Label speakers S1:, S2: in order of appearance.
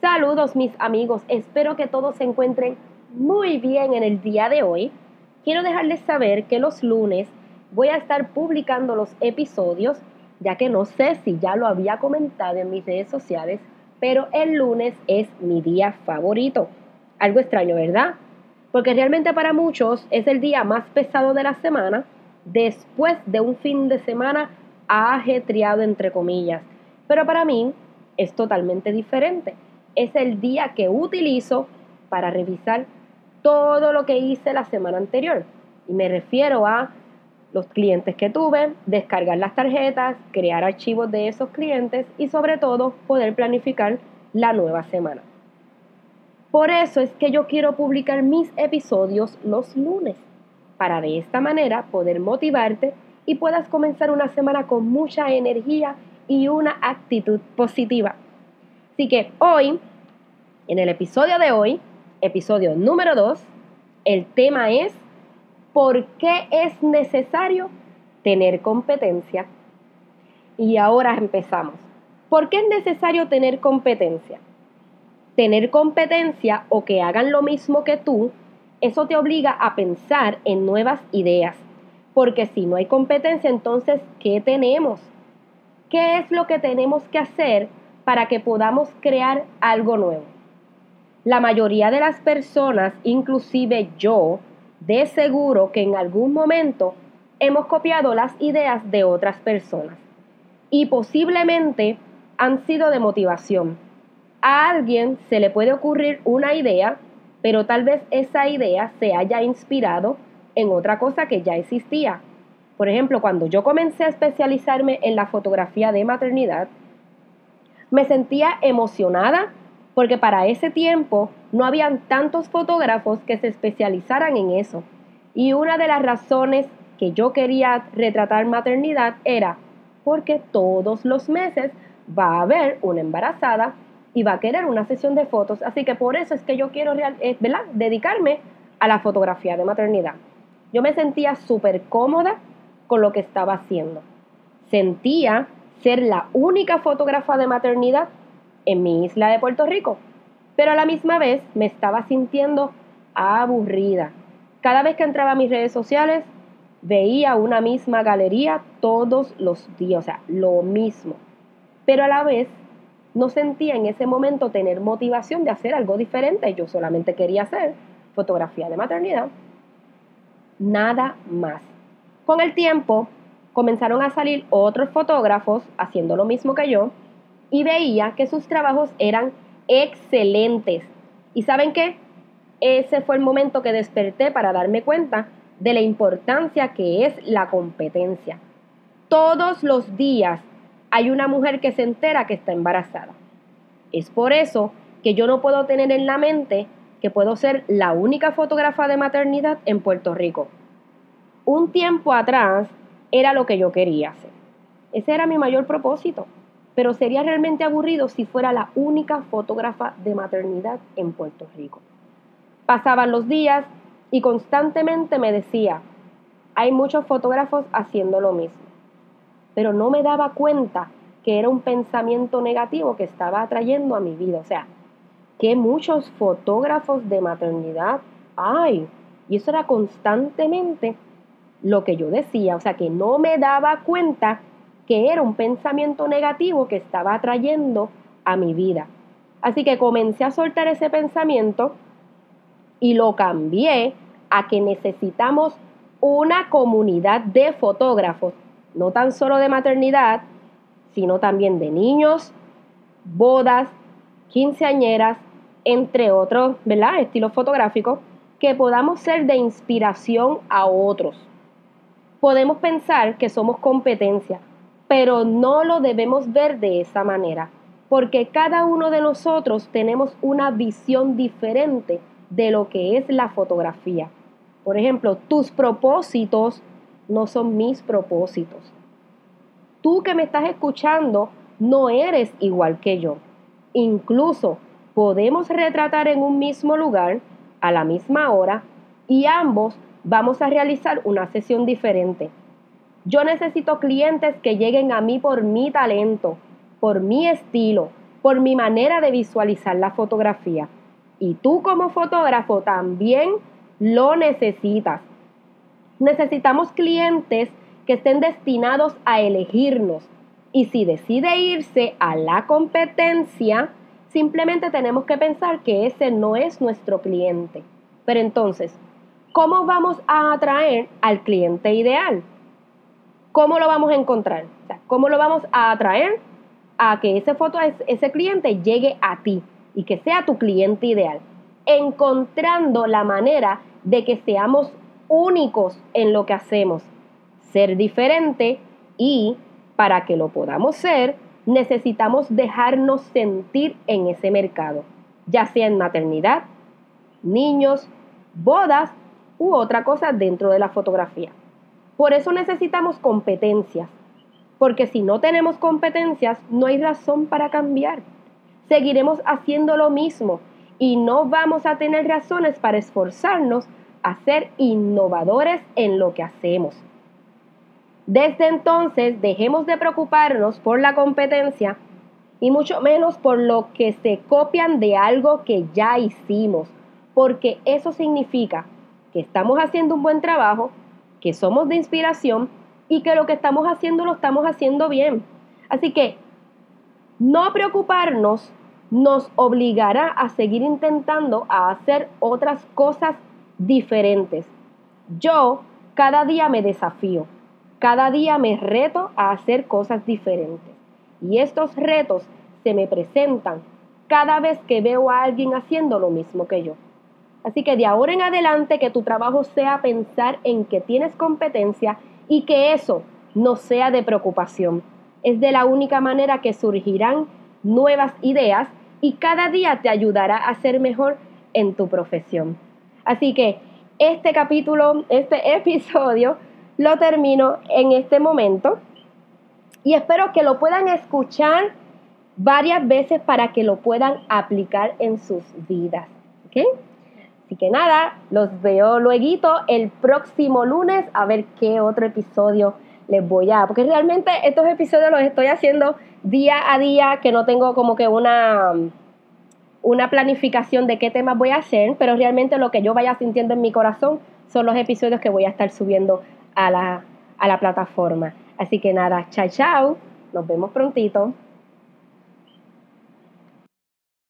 S1: Saludos mis amigos, espero que todos se encuentren muy bien en el día de hoy. Quiero dejarles saber que los lunes voy a estar publicando los episodios, ya que no sé si ya lo había comentado en mis redes sociales, pero el lunes es mi día favorito. Algo extraño, ¿verdad? Porque realmente para muchos es el día más pesado de la semana, después de un fin de semana ajetreado, entre comillas. Pero para mí es totalmente diferente es el día que utilizo para revisar todo lo que hice la semana anterior. Y me refiero a los clientes que tuve, descargar las tarjetas, crear archivos de esos clientes y sobre todo poder planificar la nueva semana. Por eso es que yo quiero publicar mis episodios los lunes, para de esta manera poder motivarte y puedas comenzar una semana con mucha energía y una actitud positiva. Así que hoy, en el episodio de hoy, episodio número 2, el tema es ¿por qué es necesario tener competencia? Y ahora empezamos. ¿Por qué es necesario tener competencia? Tener competencia o que hagan lo mismo que tú, eso te obliga a pensar en nuevas ideas. Porque si no hay competencia, entonces, ¿qué tenemos? ¿Qué es lo que tenemos que hacer para que podamos crear algo nuevo. La mayoría de las personas, inclusive yo, de seguro que en algún momento hemos copiado las ideas de otras personas y posiblemente han sido de motivación. A alguien se le puede ocurrir una idea, pero tal vez esa idea se haya inspirado en otra cosa que ya existía. Por ejemplo, cuando yo comencé a especializarme en la fotografía de maternidad, me sentía emocionada porque para ese tiempo no habían tantos fotógrafos que se especializaran en eso. Y una de las razones que yo quería retratar maternidad era porque todos los meses va a haber una embarazada y va a querer una sesión de fotos. Así que por eso es que yo quiero eh, dedicarme a la fotografía de maternidad. Yo me sentía súper cómoda con lo que estaba haciendo. Sentía ser la única fotógrafa de maternidad en mi isla de Puerto Rico, pero a la misma vez me estaba sintiendo aburrida. Cada vez que entraba a mis redes sociales, veía una misma galería todos los días, o sea, lo mismo. Pero a la vez no sentía en ese momento tener motivación de hacer algo diferente. Yo solamente quería hacer fotografía de maternidad. Nada más. Con el tiempo comenzaron a salir otros fotógrafos haciendo lo mismo que yo y veía que sus trabajos eran excelentes. ¿Y saben qué? Ese fue el momento que desperté para darme cuenta de la importancia que es la competencia. Todos los días hay una mujer que se entera que está embarazada. Es por eso que yo no puedo tener en la mente que puedo ser la única fotógrafa de maternidad en Puerto Rico. Un tiempo atrás era lo que yo quería hacer. Ese era mi mayor propósito. Pero sería realmente aburrido si fuera la única fotógrafa de maternidad en Puerto Rico. Pasaban los días y constantemente me decía, hay muchos fotógrafos haciendo lo mismo. Pero no me daba cuenta que era un pensamiento negativo que estaba atrayendo a mi vida. O sea, que muchos fotógrafos de maternidad hay. Y eso era constantemente lo que yo decía, o sea que no me daba cuenta que era un pensamiento negativo que estaba atrayendo a mi vida. Así que comencé a soltar ese pensamiento y lo cambié a que necesitamos una comunidad de fotógrafos, no tan solo de maternidad, sino también de niños, bodas, quinceañeras, entre otros, ¿verdad? Estilos fotográficos, que podamos ser de inspiración a otros podemos pensar que somos competencia, pero no lo debemos ver de esa manera, porque cada uno de nosotros tenemos una visión diferente de lo que es la fotografía. Por ejemplo, tus propósitos no son mis propósitos. Tú que me estás escuchando no eres igual que yo. Incluso podemos retratar en un mismo lugar, a la misma hora, y ambos vamos a realizar una sesión diferente. Yo necesito clientes que lleguen a mí por mi talento, por mi estilo, por mi manera de visualizar la fotografía. Y tú como fotógrafo también lo necesitas. Necesitamos clientes que estén destinados a elegirnos. Y si decide irse a la competencia, simplemente tenemos que pensar que ese no es nuestro cliente. Pero entonces, ¿cómo vamos a atraer al cliente ideal? ¿Cómo lo vamos a encontrar? ¿Cómo lo vamos a atraer a que ese, foto, ese cliente llegue a ti y que sea tu cliente ideal? Encontrando la manera de que seamos únicos en lo que hacemos, ser diferente y para que lo podamos ser, necesitamos dejarnos sentir en ese mercado, ya sea en maternidad, niños, bodas u otra cosa dentro de la fotografía. Por eso necesitamos competencias, porque si no tenemos competencias no hay razón para cambiar. Seguiremos haciendo lo mismo y no vamos a tener razones para esforzarnos a ser innovadores en lo que hacemos. Desde entonces dejemos de preocuparnos por la competencia y mucho menos por lo que se copian de algo que ya hicimos, porque eso significa que estamos haciendo un buen trabajo, que somos de inspiración y que lo que estamos haciendo lo estamos haciendo bien. Así que no preocuparnos nos obligará a seguir intentando a hacer otras cosas diferentes. Yo cada día me desafío, cada día me reto a hacer cosas diferentes. Y estos retos se me presentan cada vez que veo a alguien haciendo lo mismo que yo. Así que de ahora en adelante que tu trabajo sea pensar en que tienes competencia y que eso no sea de preocupación. Es de la única manera que surgirán nuevas ideas y cada día te ayudará a ser mejor en tu profesión. Así que este capítulo, este episodio, lo termino en este momento y espero que lo puedan escuchar varias veces para que lo puedan aplicar en sus vidas. Así que nada, los veo luego el próximo lunes a ver qué otro episodio les voy a... Porque realmente estos episodios los estoy haciendo día a día, que no tengo como que una una planificación de qué temas voy a hacer, pero realmente lo que yo vaya sintiendo en mi corazón son los episodios que voy a estar subiendo a la, a la plataforma. Así que nada, chao, chao, nos vemos prontito.